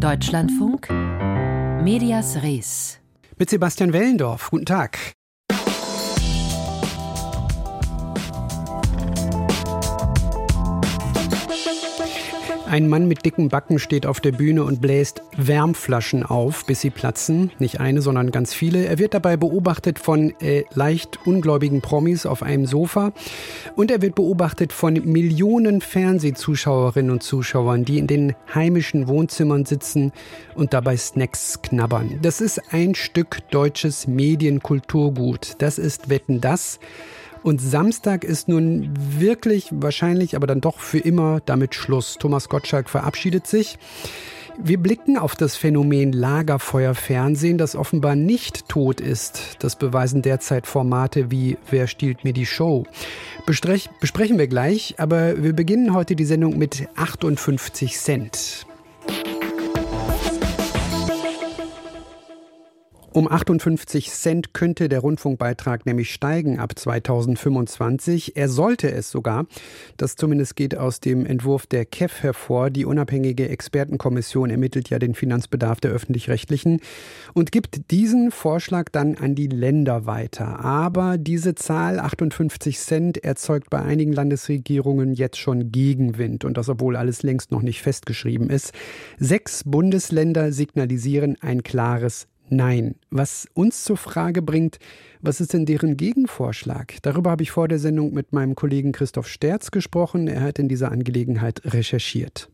Deutschlandfunk, Medias Res. Mit Sebastian Wellendorf. Guten Tag. Ein Mann mit dicken Backen steht auf der Bühne und bläst Wärmflaschen auf, bis sie platzen. Nicht eine, sondern ganz viele. Er wird dabei beobachtet von äh, leicht ungläubigen Promis auf einem Sofa. Und er wird beobachtet von Millionen Fernsehzuschauerinnen und Zuschauern, die in den heimischen Wohnzimmern sitzen und dabei Snacks knabbern. Das ist ein Stück deutsches Medienkulturgut. Das ist Wetten das. Und Samstag ist nun wirklich wahrscheinlich, aber dann doch für immer damit Schluss. Thomas Gottschalk verabschiedet sich. Wir blicken auf das Phänomen Lagerfeuerfernsehen, das offenbar nicht tot ist. Das beweisen derzeit Formate wie Wer stiehlt mir die Show? Bestrech, besprechen wir gleich, aber wir beginnen heute die Sendung mit 58 Cent. Um 58 Cent könnte der Rundfunkbeitrag nämlich steigen ab 2025. Er sollte es sogar. Das zumindest geht aus dem Entwurf der KEF hervor. Die unabhängige Expertenkommission ermittelt ja den Finanzbedarf der öffentlich-rechtlichen und gibt diesen Vorschlag dann an die Länder weiter. Aber diese Zahl 58 Cent erzeugt bei einigen Landesregierungen jetzt schon Gegenwind und das obwohl alles längst noch nicht festgeschrieben ist. Sechs Bundesländer signalisieren ein klares Nein. Was uns zur Frage bringt, was ist denn deren Gegenvorschlag? Darüber habe ich vor der Sendung mit meinem Kollegen Christoph Sterz gesprochen. Er hat in dieser Angelegenheit recherchiert.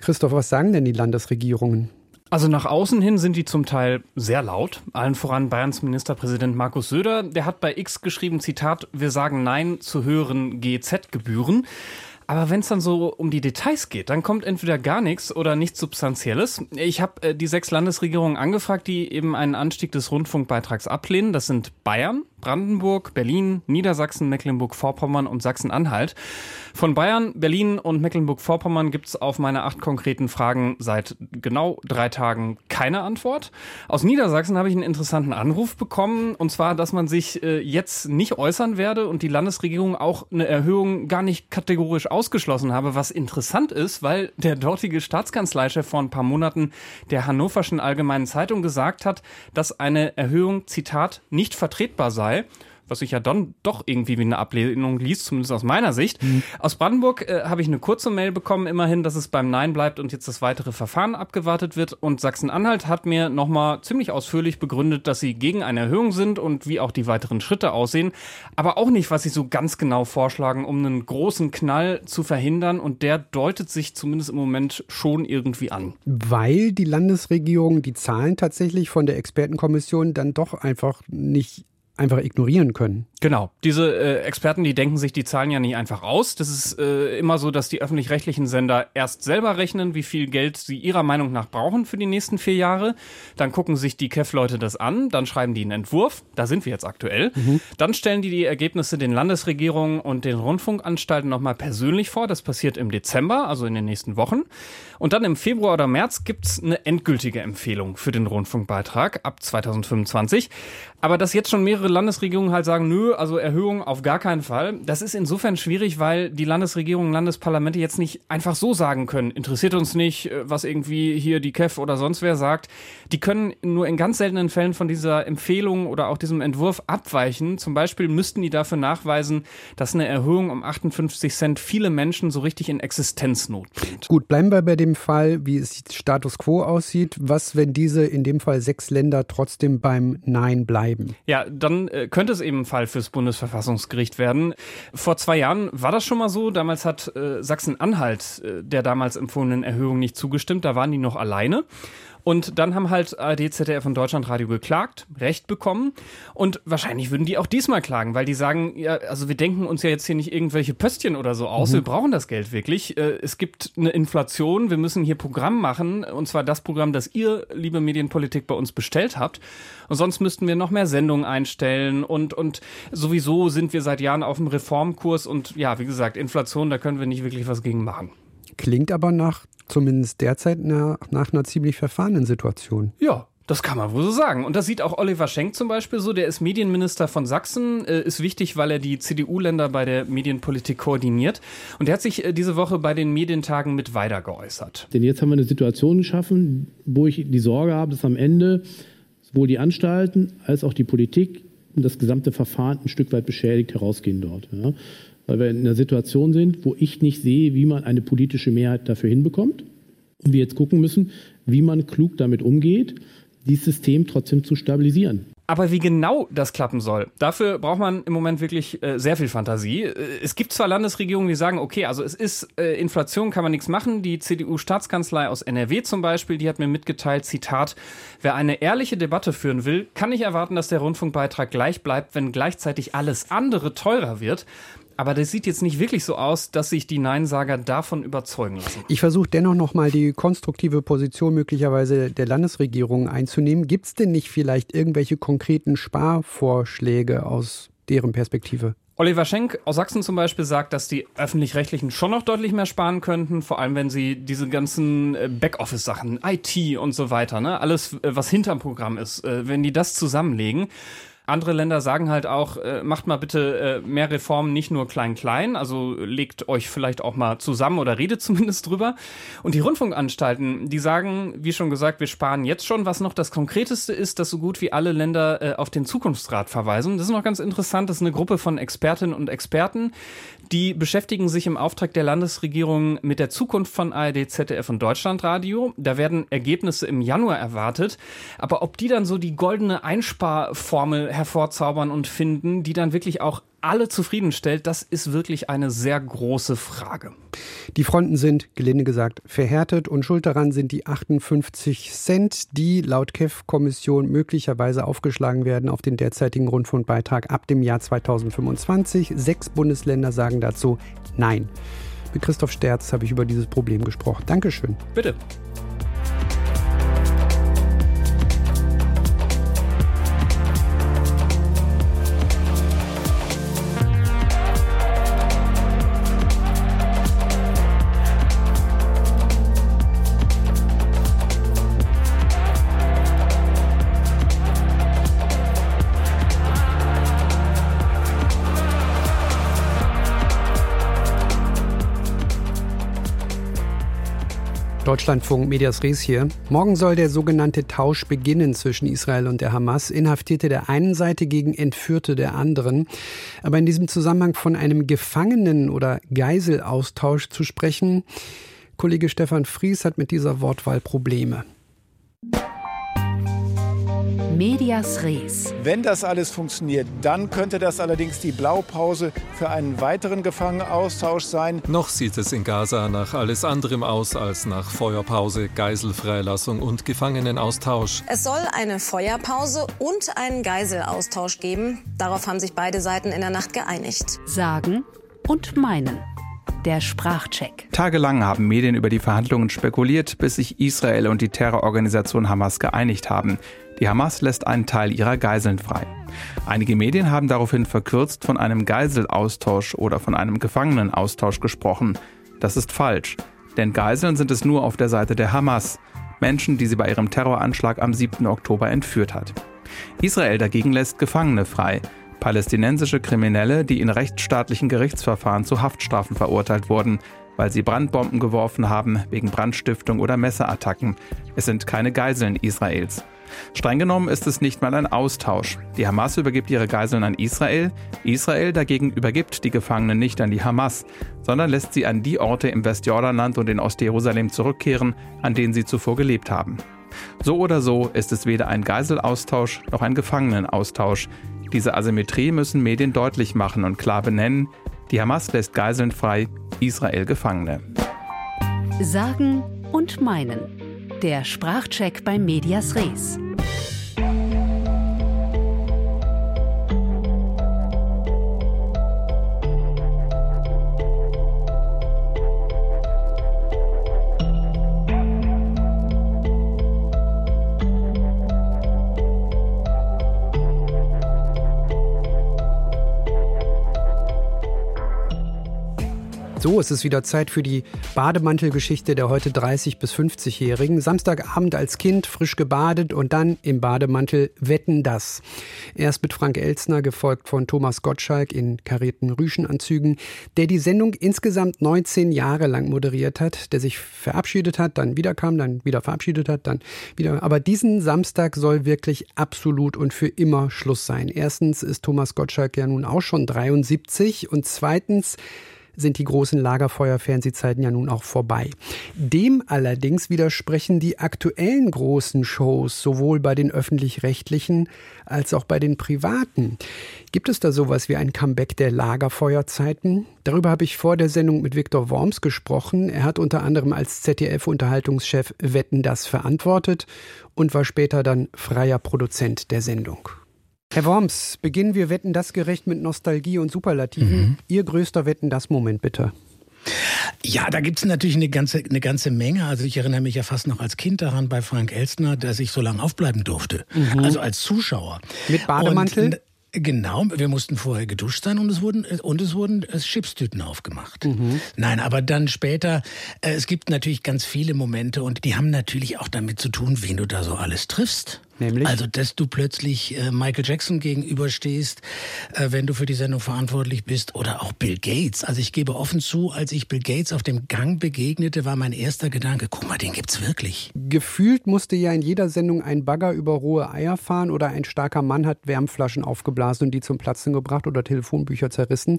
Christoph, was sagen denn die Landesregierungen? Also nach außen hin sind die zum Teil sehr laut. Allen voran Bayerns Ministerpräsident Markus Söder. Der hat bei X geschrieben, Zitat, wir sagen Nein zu höheren GZ-Gebühren. Aber wenn es dann so um die Details geht, dann kommt entweder gar nichts oder nichts Substanzielles. Ich habe äh, die sechs Landesregierungen angefragt, die eben einen Anstieg des Rundfunkbeitrags ablehnen. Das sind Bayern, Brandenburg, Berlin, Niedersachsen, Mecklenburg-Vorpommern und Sachsen-Anhalt. Von Bayern, Berlin und Mecklenburg-Vorpommern gibt es auf meine acht konkreten Fragen seit genau drei Tagen keine Antwort. Aus Niedersachsen habe ich einen interessanten Anruf bekommen, und zwar, dass man sich äh, jetzt nicht äußern werde und die Landesregierung auch eine Erhöhung gar nicht kategorisch ausgeschlossen habe, was interessant ist, weil der dortige Staatskanzleichef vor ein paar Monaten der Hannoverschen Allgemeinen Zeitung gesagt hat, dass eine Erhöhung, Zitat, nicht vertretbar sei sei was sich ja dann doch irgendwie wie eine Ablehnung liest, zumindest aus meiner Sicht. Mhm. Aus Brandenburg äh, habe ich eine kurze Mail bekommen, immerhin, dass es beim Nein bleibt und jetzt das weitere Verfahren abgewartet wird. Und Sachsen-Anhalt hat mir nochmal ziemlich ausführlich begründet, dass sie gegen eine Erhöhung sind und wie auch die weiteren Schritte aussehen. Aber auch nicht, was sie so ganz genau vorschlagen, um einen großen Knall zu verhindern. Und der deutet sich zumindest im Moment schon irgendwie an. Weil die Landesregierung die Zahlen tatsächlich von der Expertenkommission dann doch einfach nicht einfach ignorieren können. Genau. Diese äh, Experten, die denken sich die Zahlen ja nicht einfach aus. Das ist äh, immer so, dass die öffentlich-rechtlichen Sender erst selber rechnen, wie viel Geld sie ihrer Meinung nach brauchen für die nächsten vier Jahre. Dann gucken sich die KEF-Leute das an, dann schreiben die einen Entwurf. Da sind wir jetzt aktuell. Mhm. Dann stellen die die Ergebnisse den Landesregierungen und den Rundfunkanstalten nochmal persönlich vor. Das passiert im Dezember, also in den nächsten Wochen. Und dann im Februar oder März gibt's eine endgültige Empfehlung für den Rundfunkbeitrag ab 2025. Aber dass jetzt schon mehrere Landesregierungen halt sagen, nö, also Erhöhung auf gar keinen Fall. Das ist insofern schwierig, weil die Landesregierungen, Landesparlamente jetzt nicht einfach so sagen können, interessiert uns nicht, äh, was irgendwie hier die KEF oder sonst wer sagt. Die können nur in ganz seltenen Fällen von dieser Empfehlung oder auch diesem Entwurf abweichen. Zum Beispiel müssten die dafür nachweisen, dass eine Erhöhung um 58 Cent viele Menschen so richtig in Existenznot bringt. Gut, bleiben wir bei dem Fall, wie es Status quo aussieht. Was, wenn diese in dem Fall sechs Länder trotzdem beim Nein bleiben? Ja, dann äh, könnte es eben Fall fürs Bundesverfassungsgericht werden. Vor zwei Jahren war das schon mal so. Damals hat äh, Sachsen-Anhalt äh, der damals empfohlenen Erhöhung nicht zugestimmt. Da waren die noch alleine. Und dann haben halt ARD, ZDF und Deutschlandradio geklagt, Recht bekommen. Und wahrscheinlich würden die auch diesmal klagen, weil die sagen, ja, also wir denken uns ja jetzt hier nicht irgendwelche Pöstchen oder so aus. Mhm. Wir brauchen das Geld wirklich. Äh, es gibt eine Inflation. Wir müssen hier Programm machen. Und zwar das Programm, das ihr, liebe Medienpolitik, bei uns bestellt habt. Und sonst müssten wir noch mehr Sendungen einstellen. Und, und sowieso sind wir seit Jahren auf dem Reformkurs. Und ja, wie gesagt, Inflation, da können wir nicht wirklich was gegen machen. Klingt aber nach, zumindest derzeit, nach, nach einer ziemlich verfahrenen Situation. Ja, Das kann man wohl so sagen. Und das sieht auch Oliver Schenk zum Beispiel so. Der ist Medienminister von Sachsen, äh, ist wichtig, weil er die CDU-Länder bei der Medienpolitik koordiniert. Und er hat sich äh, diese Woche bei den Medientagen mit weiter geäußert. Denn jetzt haben wir eine Situation geschaffen, wo ich die Sorge habe, dass am Ende sowohl die Anstalten als auch die Politik und das gesamte Verfahren ein Stück weit beschädigt herausgehen dort. Ja. Weil wir in einer Situation sind, wo ich nicht sehe, wie man eine politische Mehrheit dafür hinbekommt. Und wir jetzt gucken müssen, wie man klug damit umgeht dieses System trotzdem zu stabilisieren. Aber wie genau das klappen soll, dafür braucht man im Moment wirklich äh, sehr viel Fantasie. Äh, es gibt zwar Landesregierungen, die sagen, okay, also es ist äh, Inflation, kann man nichts machen. Die CDU-Staatskanzlei aus NRW zum Beispiel, die hat mir mitgeteilt, Zitat, wer eine ehrliche Debatte führen will, kann nicht erwarten, dass der Rundfunkbeitrag gleich bleibt, wenn gleichzeitig alles andere teurer wird. Aber das sieht jetzt nicht wirklich so aus, dass sich die Neinsager davon überzeugen lassen. Ich versuche dennoch nochmal die konstruktive Position möglicherweise der Landesregierung einzunehmen. Gibt es denn nicht vielleicht irgendwelche konkreten Sparvorschläge aus deren Perspektive? Oliver Schenk aus Sachsen zum Beispiel sagt, dass die öffentlich-rechtlichen schon noch deutlich mehr sparen könnten, vor allem wenn sie diese ganzen äh, Backoffice-Sachen, IT und so weiter, ne, alles, äh, was hinterm Programm ist, äh, wenn die das zusammenlegen. Andere Länder sagen halt auch, äh, macht mal bitte äh, mehr Reformen, nicht nur klein-klein, also legt euch vielleicht auch mal zusammen oder redet zumindest drüber. Und die Rundfunkanstalten, die sagen, wie schon gesagt, wir sparen jetzt schon. Was noch das Konkreteste ist, dass so gut wie alle Länder äh, auf den Zukunftsrat verweisen. Das ist noch ganz interessant, das ist eine Gruppe von Expertinnen und Experten, die beschäftigen sich im Auftrag der Landesregierung mit der Zukunft von ARD, ZDF und Deutschlandradio. Da werden Ergebnisse im Januar erwartet. Aber ob die dann so die goldene Einsparformel hervorzaubern und finden, die dann wirklich auch alle zufriedenstellt, das ist wirklich eine sehr große Frage. Die Fronten sind, gelinde gesagt, verhärtet und schuld daran sind die 58 Cent, die laut KEF-Kommission möglicherweise aufgeschlagen werden auf den derzeitigen Rundfunkbeitrag ab dem Jahr 2025. Sechs Bundesländer sagen dazu Nein. Mit Christoph Sterz habe ich über dieses Problem gesprochen. Dankeschön. Bitte. Deutschlandfunk Medias Res hier. Morgen soll der sogenannte Tausch beginnen zwischen Israel und der Hamas. Inhaftierte der einen Seite gegen Entführte der anderen. Aber in diesem Zusammenhang von einem Gefangenen- oder Geiselaustausch zu sprechen, Kollege Stefan Fries hat mit dieser Wortwahl Probleme. Medias Res. Wenn das alles funktioniert, dann könnte das allerdings die Blaupause für einen weiteren Gefangenenaustausch sein. Noch sieht es in Gaza nach alles anderem aus als nach Feuerpause, Geiselfreilassung und Gefangenenaustausch. Es soll eine Feuerpause und einen Geiselaustausch geben. Darauf haben sich beide Seiten in der Nacht geeinigt. Sagen und meinen. Der Sprachcheck. Tagelang haben Medien über die Verhandlungen spekuliert, bis sich Israel und die Terrororganisation Hamas geeinigt haben. Die Hamas lässt einen Teil ihrer Geiseln frei. Einige Medien haben daraufhin verkürzt von einem Geiselaustausch oder von einem Gefangenenaustausch gesprochen. Das ist falsch, denn Geiseln sind es nur auf der Seite der Hamas, Menschen, die sie bei ihrem Terroranschlag am 7. Oktober entführt hat. Israel dagegen lässt Gefangene frei, palästinensische Kriminelle, die in rechtsstaatlichen Gerichtsverfahren zu Haftstrafen verurteilt wurden, weil sie Brandbomben geworfen haben wegen Brandstiftung oder Messerattacken. Es sind keine Geiseln Israels. Streng genommen ist es nicht mal ein Austausch. Die Hamas übergibt ihre Geiseln an Israel, Israel dagegen übergibt die Gefangenen nicht an die Hamas, sondern lässt sie an die Orte im Westjordanland und in Ostjerusalem zurückkehren, an denen sie zuvor gelebt haben. So oder so ist es weder ein Geiselaustausch noch ein Gefangenenaustausch. Diese Asymmetrie müssen Medien deutlich machen und klar benennen. Die Hamas lässt Geiseln frei, Israel Gefangene. Sagen und meinen. Der Sprachcheck bei Medias Res. So, es ist wieder Zeit für die Bademantelgeschichte der heute 30- bis 50-Jährigen. Samstagabend als Kind frisch gebadet und dann im Bademantel Wetten das. Erst mit Frank Elzner, gefolgt von Thomas Gottschalk in karierten Rüschenanzügen, der die Sendung insgesamt 19 Jahre lang moderiert hat, der sich verabschiedet hat, dann wieder kam, dann wieder verabschiedet hat, dann wieder. Aber diesen Samstag soll wirklich absolut und für immer Schluss sein. Erstens ist Thomas Gottschalk ja nun auch schon 73 und zweitens sind die großen Lagerfeuer-Fernsehzeiten ja nun auch vorbei. Dem allerdings widersprechen die aktuellen großen Shows sowohl bei den öffentlich-rechtlichen als auch bei den privaten. Gibt es da sowas wie ein Comeback der Lagerfeuerzeiten? Darüber habe ich vor der Sendung mit Viktor Worms gesprochen. Er hat unter anderem als ZDF-Unterhaltungschef Wetten das verantwortet und war später dann freier Produzent der Sendung. Herr Worms, beginnen wir Wetten das gerecht mit Nostalgie und Superlativen. Mhm. Ihr größter Wetten das Moment bitte. Ja, da gibt es natürlich eine ganze, eine ganze Menge. Also ich erinnere mich ja fast noch als Kind daran bei Frank Elstner, dass ich so lange aufbleiben durfte. Mhm. Also als Zuschauer. Mit Bademantel? Und, Genau, wir mussten vorher geduscht sein und es wurden und es wurden Chipstüten aufgemacht. Mhm. Nein, aber dann später, äh, es gibt natürlich ganz viele Momente und die haben natürlich auch damit zu tun, wen du da so alles triffst. Nämlich? Also, dass du plötzlich äh, Michael Jackson gegenüberstehst, äh, wenn du für die Sendung verantwortlich bist, oder auch Bill Gates. Also ich gebe offen zu, als ich Bill Gates auf dem Gang begegnete, war mein erster Gedanke, guck mal, den gibt's wirklich. Gefühlt musste ja in jeder Sendung ein Bagger über rohe Eier fahren oder ein starker Mann hat Wärmflaschen aufgeblasen und die zum Platzen gebracht oder Telefonbücher zerrissen.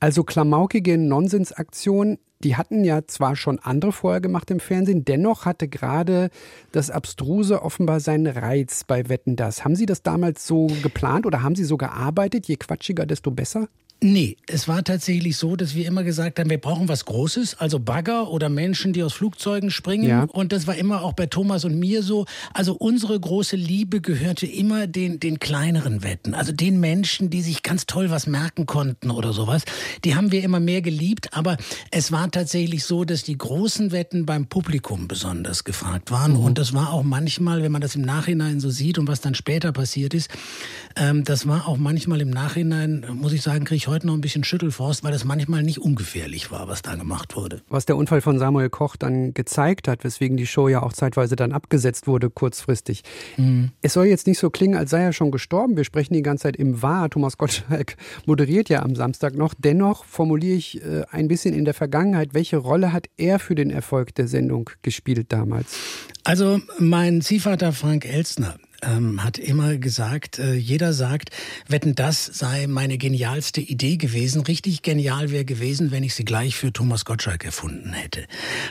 Also klamaukige Nonsensaktionen die hatten ja zwar schon andere vorher gemacht im Fernsehen, dennoch hatte gerade das Abstruse offenbar seinen Reiz bei Wetten das. Haben Sie das damals so geplant oder haben Sie so gearbeitet? Je quatschiger, desto besser? Nee, es war tatsächlich so, dass wir immer gesagt haben, wir brauchen was Großes, also Bagger oder Menschen, die aus Flugzeugen springen. Ja. Und das war immer auch bei Thomas und mir so. Also unsere große Liebe gehörte immer den, den kleineren Wetten. Also den Menschen, die sich ganz toll was merken konnten oder sowas. Die haben wir immer mehr geliebt. Aber es war tatsächlich so, dass die großen Wetten beim Publikum besonders gefragt waren. Mhm. Und das war auch manchmal, wenn man das im Nachhinein so sieht und was dann später passiert ist, ähm, das war auch manchmal im Nachhinein, muss ich sagen, kriege ich heute noch ein bisschen Schüttelfrost, weil das manchmal nicht ungefährlich war, was da gemacht wurde. Was der Unfall von Samuel Koch dann gezeigt hat, weswegen die Show ja auch zeitweise dann abgesetzt wurde, kurzfristig. Mhm. Es soll jetzt nicht so klingen, als sei er schon gestorben. Wir sprechen die ganze Zeit im Wahr. Thomas Gottschalk moderiert ja am Samstag noch. Dennoch formuliere ich äh, ein bisschen in der Vergangenheit, welche Rolle hat er für den Erfolg der Sendung gespielt damals? Also mein Ziehvater Frank Elstner, ähm, hat immer gesagt, äh, jeder sagt, wetten, das sei meine genialste Idee gewesen. Richtig genial wäre gewesen, wenn ich sie gleich für Thomas Gottschalk erfunden hätte.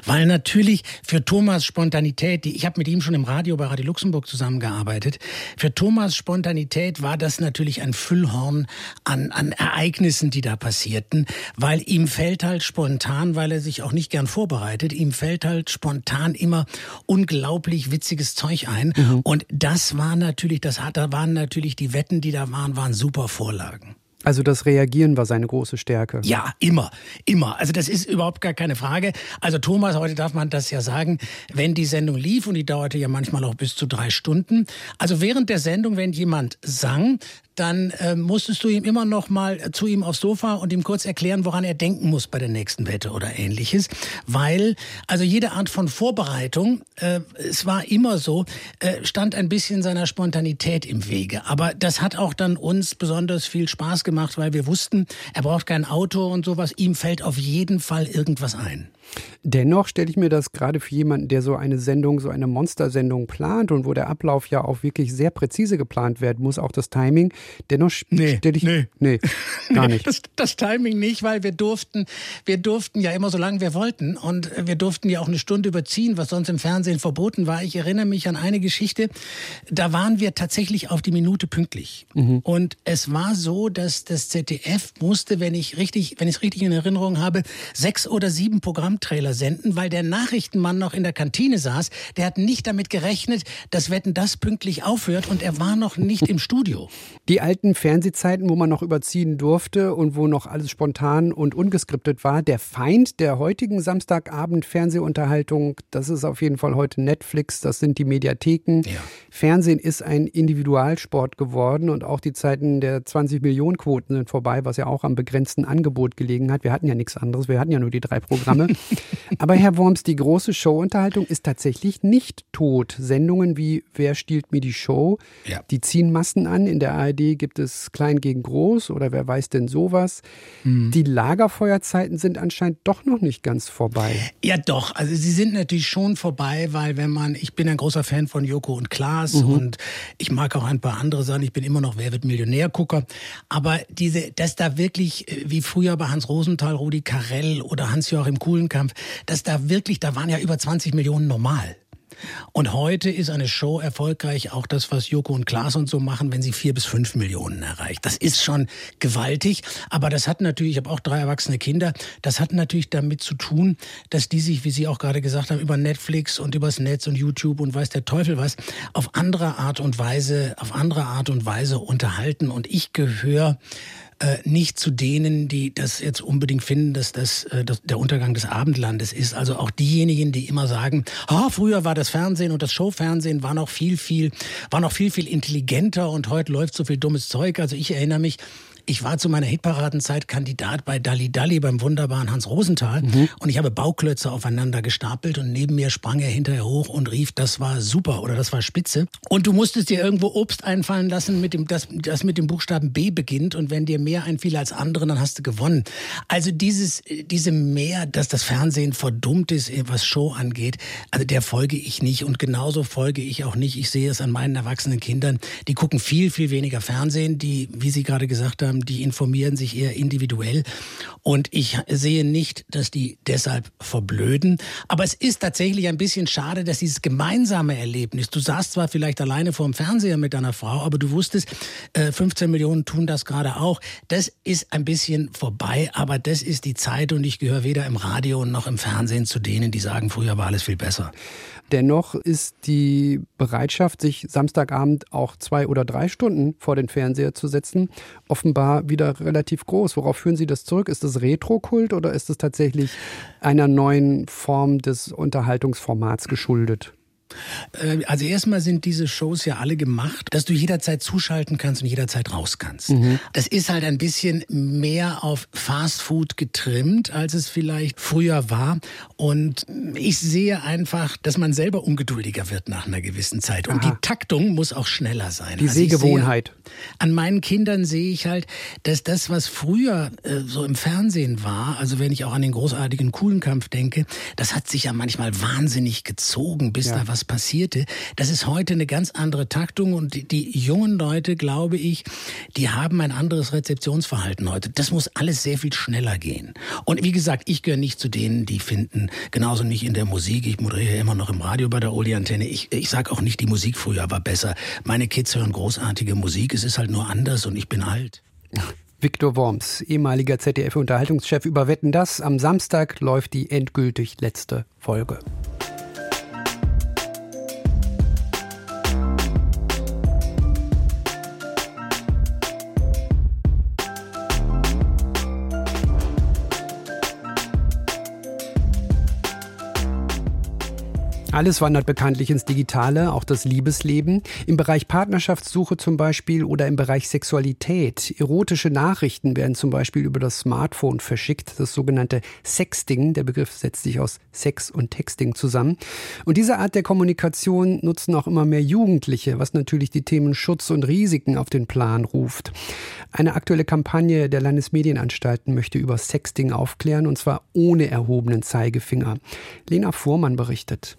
Weil natürlich für Thomas Spontanität, die, ich habe mit ihm schon im Radio bei Radio Luxemburg zusammengearbeitet, für Thomas Spontanität war das natürlich ein Füllhorn an, an Ereignissen, die da passierten, weil ihm fällt halt spontan, weil er sich auch nicht gern vorbereitet, ihm fällt halt spontan immer unglaublich witziges Zeug ein. Mhm. Und das war natürlich, das hat, da waren natürlich die Wetten, die da waren, waren super Vorlagen. Also das Reagieren war seine große Stärke. Ja, immer, immer. Also das ist überhaupt gar keine Frage. Also Thomas, heute darf man das ja sagen, wenn die Sendung lief und die dauerte ja manchmal auch bis zu drei Stunden. Also während der Sendung, wenn jemand sang, dann äh, musstest du ihm immer noch mal zu ihm aufs Sofa und ihm kurz erklären, woran er denken muss bei der nächsten Wette oder ähnliches. Weil, also jede Art von Vorbereitung, äh, es war immer so, äh, stand ein bisschen seiner Spontanität im Wege. Aber das hat auch dann uns besonders viel Spaß gemacht, weil wir wussten, er braucht kein Auto und sowas. Ihm fällt auf jeden Fall irgendwas ein. Dennoch stelle ich mir das gerade für jemanden, der so eine Sendung, so eine Monstersendung plant und wo der Ablauf ja auch wirklich sehr präzise geplant werden muss, auch das Timing. Dennoch nee, stelle ich nee, nee gar nicht. Das, das, Timing nicht, weil wir durften, wir durften ja immer so lange wir wollten und wir durften ja auch eine Stunde überziehen, was sonst im Fernsehen verboten war. Ich erinnere mich an eine Geschichte, da waren wir tatsächlich auf die Minute pünktlich mhm. und es war so, dass das ZDF musste, wenn ich richtig, wenn ich es richtig in Erinnerung habe, sechs oder sieben Programme Programmtrailer senden, weil der Nachrichtenmann noch in der Kantine saß. Der hat nicht damit gerechnet, dass Wetten das pünktlich aufhört und er war noch nicht im Studio. Die alten Fernsehzeiten, wo man noch überziehen durfte und wo noch alles spontan und ungeskriptet war, der Feind der heutigen Samstagabend-Fernsehunterhaltung, das ist auf jeden Fall heute Netflix, das sind die Mediatheken. Ja. Fernsehen ist ein Individualsport geworden und auch die Zeiten der 20 Millionen Quoten sind vorbei, was ja auch am begrenzten Angebot gelegen hat. Wir hatten ja nichts anderes, wir hatten ja nur die drei Programme. Aber Herr Worms, die große Showunterhaltung ist tatsächlich nicht tot. Sendungen wie Wer stiehlt mir die Show, ja. die ziehen Massen an. In der ARD gibt es Klein gegen Groß oder wer weiß denn sowas. Mhm. Die Lagerfeuerzeiten sind anscheinend doch noch nicht ganz vorbei. Ja, doch. Also sie sind natürlich schon vorbei, weil wenn man, ich bin ein großer Fan von Joko und Klaas mhm. und ich mag auch ein paar andere Sachen. Ich bin immer noch Wer wird Millionär-Gucker. Aber diese, dass da wirklich, äh, wie früher bei Hans Rosenthal, Rudi Carell oder Hans-Joachim Kuhlenkampf, dass da wirklich, da waren ja über 20 Millionen normal. Und heute ist eine Show erfolgreich, auch das, was Joko und Klaas und so machen, wenn sie vier bis fünf Millionen erreicht. Das ist schon gewaltig. Aber das hat natürlich, ich habe auch drei erwachsene Kinder, das hat natürlich damit zu tun, dass die sich, wie Sie auch gerade gesagt haben, über Netflix und übers Netz und YouTube und weiß der Teufel was, auf andere Art und Weise, auf andere Art und Weise unterhalten. Und ich gehöre äh, nicht zu denen, die das jetzt unbedingt finden, dass das, äh, das der Untergang des Abendlandes ist. Also auch diejenigen, die immer sagen, oh, früher war das Fernsehen und das Showfernsehen war noch viel, viel, war noch viel, viel intelligenter und heute läuft so viel dummes Zeug. Also ich erinnere mich, ich war zu meiner Hitparadenzeit Kandidat bei Dalli Dalli beim wunderbaren Hans Rosenthal mhm. und ich habe Bauklötze aufeinander gestapelt und neben mir sprang er hinterher hoch und rief, das war super oder das war spitze. Und du musstest dir irgendwo Obst einfallen lassen, mit dem, das, das mit dem Buchstaben B beginnt und wenn dir mehr einfiel als andere, dann hast du gewonnen. Also dieses, diese mehr, dass das Fernsehen verdummt ist, was Show angeht, also der folge ich nicht und genauso folge ich auch nicht. Ich sehe es an meinen erwachsenen Kindern, die gucken viel, viel weniger Fernsehen, die, wie Sie gerade gesagt haben, die informieren sich eher individuell. Und ich sehe nicht, dass die deshalb verblöden. Aber es ist tatsächlich ein bisschen schade, dass dieses gemeinsame Erlebnis, du saßt zwar vielleicht alleine vorm Fernseher mit deiner Frau, aber du wusstest, 15 äh, Millionen tun das gerade auch. Das ist ein bisschen vorbei, aber das ist die Zeit und ich gehöre weder im Radio noch im Fernsehen zu denen, die sagen, früher war alles viel besser. Dennoch ist die Bereitschaft, sich Samstagabend auch zwei oder drei Stunden vor den Fernseher zu setzen, offenbar wieder relativ groß. Worauf führen Sie das zurück? Ist das Retro-Kult oder ist es tatsächlich einer neuen Form des Unterhaltungsformats geschuldet? Äh, also erstmal sind diese Shows ja alle gemacht, dass du jederzeit zuschalten kannst und jederzeit raus kannst. Mhm. Das ist halt ein bisschen mehr auf Fast Food getrimmt, als es vielleicht früher war. Und ich sehe einfach, dass man selber ungeduldiger wird nach einer gewissen Zeit. Und Aha. die Taktung muss auch schneller sein. Die also Sehgewohnheit. An meinen Kindern sehe ich halt, dass das, was früher äh, so im Fernsehen war, also wenn ich auch an den großartigen Kuhlenkampf denke, das hat sich ja manchmal wahnsinnig gezogen, bis ja. da was passierte. Das ist heute eine ganz andere Taktung und die, die jungen Leute, glaube ich, die haben ein anderes Rezeptionsverhalten heute. Das muss alles sehr viel schneller gehen. Und wie gesagt, ich gehöre nicht zu denen, die finden, genauso nicht in der Musik. Ich moderiere immer noch im Radio bei der Oli-Antenne. Ich, ich sage auch nicht, die Musik früher war besser. Meine Kids hören großartige Musik. Es ist halt nur anders und ich bin alt. Viktor Worms, ehemaliger ZDF-Unterhaltungschef über Wetten das. Am Samstag läuft die endgültig letzte Folge. Alles wandert bekanntlich ins Digitale, auch das Liebesleben. Im Bereich Partnerschaftssuche zum Beispiel oder im Bereich Sexualität. Erotische Nachrichten werden zum Beispiel über das Smartphone verschickt. Das sogenannte Sexting. Der Begriff setzt sich aus Sex und Texting zusammen. Und diese Art der Kommunikation nutzen auch immer mehr Jugendliche, was natürlich die Themen Schutz und Risiken auf den Plan ruft. Eine aktuelle Kampagne der Landesmedienanstalten möchte über Sexting aufklären und zwar ohne erhobenen Zeigefinger. Lena Fuhrmann berichtet.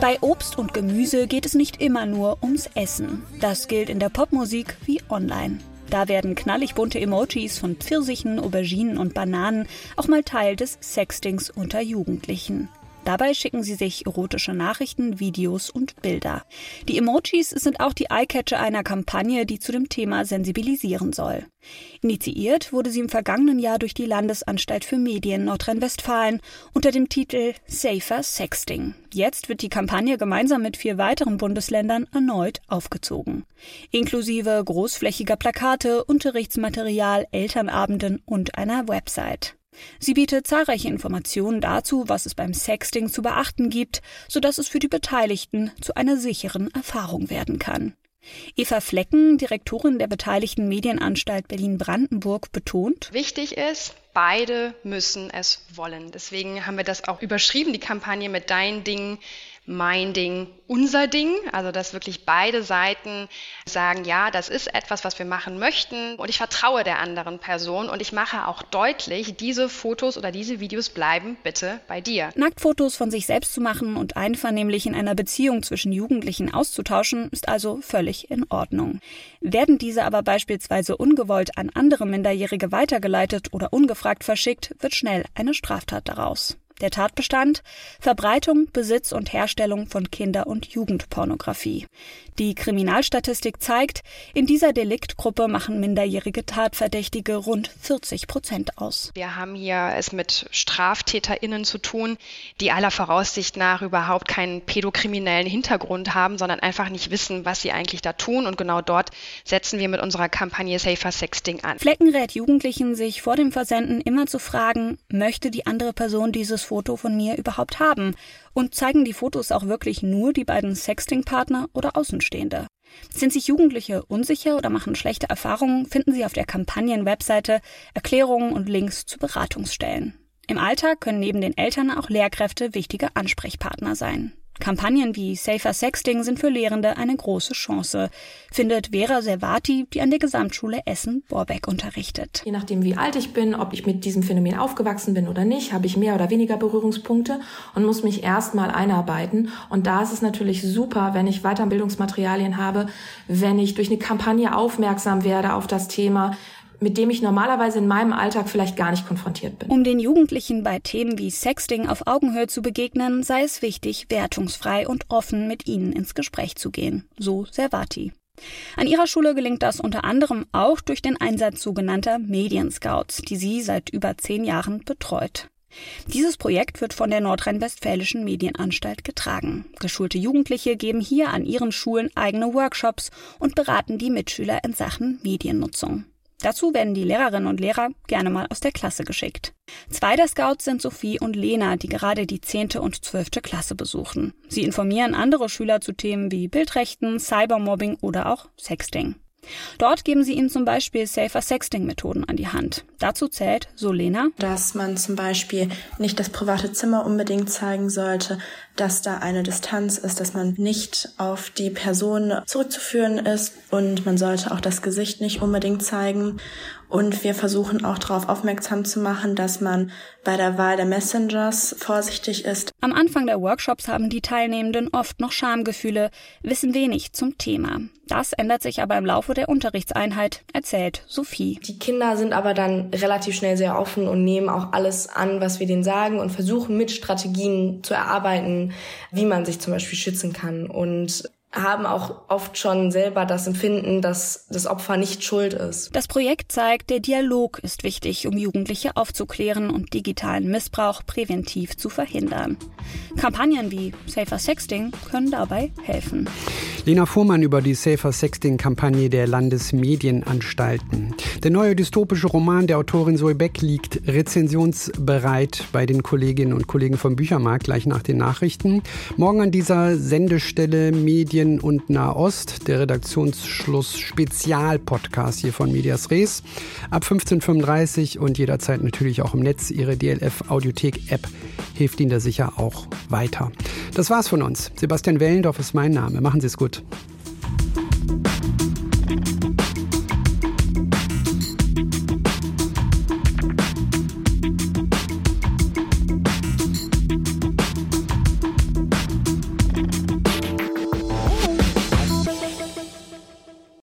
Bei Obst und Gemüse geht es nicht immer nur ums Essen. Das gilt in der Popmusik wie online. Da werden knallig bunte Emojis von Pfirsichen, Auberginen und Bananen auch mal Teil des Sextings unter Jugendlichen. Dabei schicken sie sich erotische Nachrichten, Videos und Bilder. Die Emojis sind auch die Eyecatcher einer Kampagne, die zu dem Thema sensibilisieren soll. Initiiert wurde sie im vergangenen Jahr durch die Landesanstalt für Medien Nordrhein-Westfalen unter dem Titel Safer Sexting. Jetzt wird die Kampagne gemeinsam mit vier weiteren Bundesländern erneut aufgezogen. Inklusive großflächiger Plakate, Unterrichtsmaterial, Elternabenden und einer Website. Sie bietet zahlreiche Informationen dazu, was es beim Sexting zu beachten gibt, sodass es für die Beteiligten zu einer sicheren Erfahrung werden kann. Eva Flecken, Direktorin der Beteiligten Medienanstalt Berlin-Brandenburg, betont, Wichtig ist, beide müssen es wollen. Deswegen haben wir das auch überschrieben, die Kampagne mit Dein Ding mein Ding, unser Ding. Also dass wirklich beide Seiten sagen, ja, das ist etwas, was wir machen möchten und ich vertraue der anderen Person und ich mache auch deutlich, diese Fotos oder diese Videos bleiben bitte bei dir. Nacktfotos von sich selbst zu machen und einvernehmlich in einer Beziehung zwischen Jugendlichen auszutauschen, ist also völlig in Ordnung. Werden diese aber beispielsweise ungewollt an andere Minderjährige weitergeleitet oder ungefragt verschickt, wird schnell eine Straftat daraus. Der Tatbestand Verbreitung, Besitz und Herstellung von Kinder- und Jugendpornografie. Die Kriminalstatistik zeigt, in dieser Deliktgruppe machen minderjährige Tatverdächtige rund 40 Prozent aus. Wir haben hier es mit StraftäterInnen zu tun, die aller Voraussicht nach überhaupt keinen pädokriminellen Hintergrund haben, sondern einfach nicht wissen, was sie eigentlich da tun. Und genau dort setzen wir mit unserer Kampagne Safer Sexting an. Flecken rät Jugendlichen, sich vor dem Versenden immer zu fragen, möchte die andere Person dieses Foto von mir überhaupt haben? Und zeigen die Fotos auch wirklich nur die beiden Sexting-Partner oder Außenstehende? Sind sich Jugendliche unsicher oder machen schlechte Erfahrungen, finden Sie auf der Kampagnen-Webseite Erklärungen und Links zu Beratungsstellen. Im Alltag können neben den Eltern auch Lehrkräfte wichtige Ansprechpartner sein. Kampagnen wie Safer Sexting sind für Lehrende eine große Chance, findet Vera Servati, die an der Gesamtschule Essen-Borbeck unterrichtet. Je nachdem, wie alt ich bin, ob ich mit diesem Phänomen aufgewachsen bin oder nicht, habe ich mehr oder weniger Berührungspunkte und muss mich erstmal einarbeiten. Und da ist es natürlich super, wenn ich Weiterbildungsmaterialien habe, wenn ich durch eine Kampagne aufmerksam werde auf das Thema, mit dem ich normalerweise in meinem Alltag vielleicht gar nicht konfrontiert bin. Um den Jugendlichen bei Themen wie Sexting auf Augenhöhe zu begegnen, sei es wichtig, wertungsfrei und offen mit ihnen ins Gespräch zu gehen. So Servati. An ihrer Schule gelingt das unter anderem auch durch den Einsatz sogenannter Medienscouts, die sie seit über zehn Jahren betreut. Dieses Projekt wird von der Nordrhein-Westfälischen Medienanstalt getragen. Geschulte Jugendliche geben hier an ihren Schulen eigene Workshops und beraten die Mitschüler in Sachen Mediennutzung. Dazu werden die Lehrerinnen und Lehrer gerne mal aus der Klasse geschickt. Zwei der Scouts sind Sophie und Lena, die gerade die 10. und 12. Klasse besuchen. Sie informieren andere Schüler zu Themen wie Bildrechten, Cybermobbing oder auch Sexting. Dort geben sie ihnen zum Beispiel Safer Sexting-Methoden an die Hand. Dazu zählt, so Lena, dass man zum Beispiel nicht das private Zimmer unbedingt zeigen sollte, dass da eine Distanz ist, dass man nicht auf die Person zurückzuführen ist und man sollte auch das Gesicht nicht unbedingt zeigen. Und wir versuchen auch darauf aufmerksam zu machen, dass man bei der Wahl der Messengers vorsichtig ist. Am Anfang der Workshops haben die Teilnehmenden oft noch Schamgefühle, wissen wenig zum Thema. Das ändert sich aber im Laufe der Unterrichtseinheit, erzählt Sophie. Die Kinder sind aber dann relativ schnell sehr offen und nehmen auch alles an, was wir denen sagen und versuchen mit Strategien zu erarbeiten, wie man sich zum Beispiel schützen kann. Und haben auch oft schon selber das Empfinden, dass das Opfer nicht schuld ist. Das Projekt zeigt, der Dialog ist wichtig, um Jugendliche aufzuklären und digitalen Missbrauch präventiv zu verhindern. Kampagnen wie Safer Sexting können dabei helfen. Lena Fuhrmann über die Safer Sexting-Kampagne der Landesmedienanstalten. Der neue dystopische Roman der Autorin Zoe Beck liegt rezensionsbereit bei den Kolleginnen und Kollegen vom Büchermarkt gleich nach den Nachrichten. Morgen an dieser Sendestelle Medien Medien und Nahost, der Redaktionsschluss Spezialpodcast hier von Medias Res. Ab 15.35 und jederzeit natürlich auch im Netz. Ihre DLF Audiothek App hilft Ihnen da sicher auch weiter. Das war's von uns. Sebastian Wellendorf ist mein Name. Machen Sie es gut.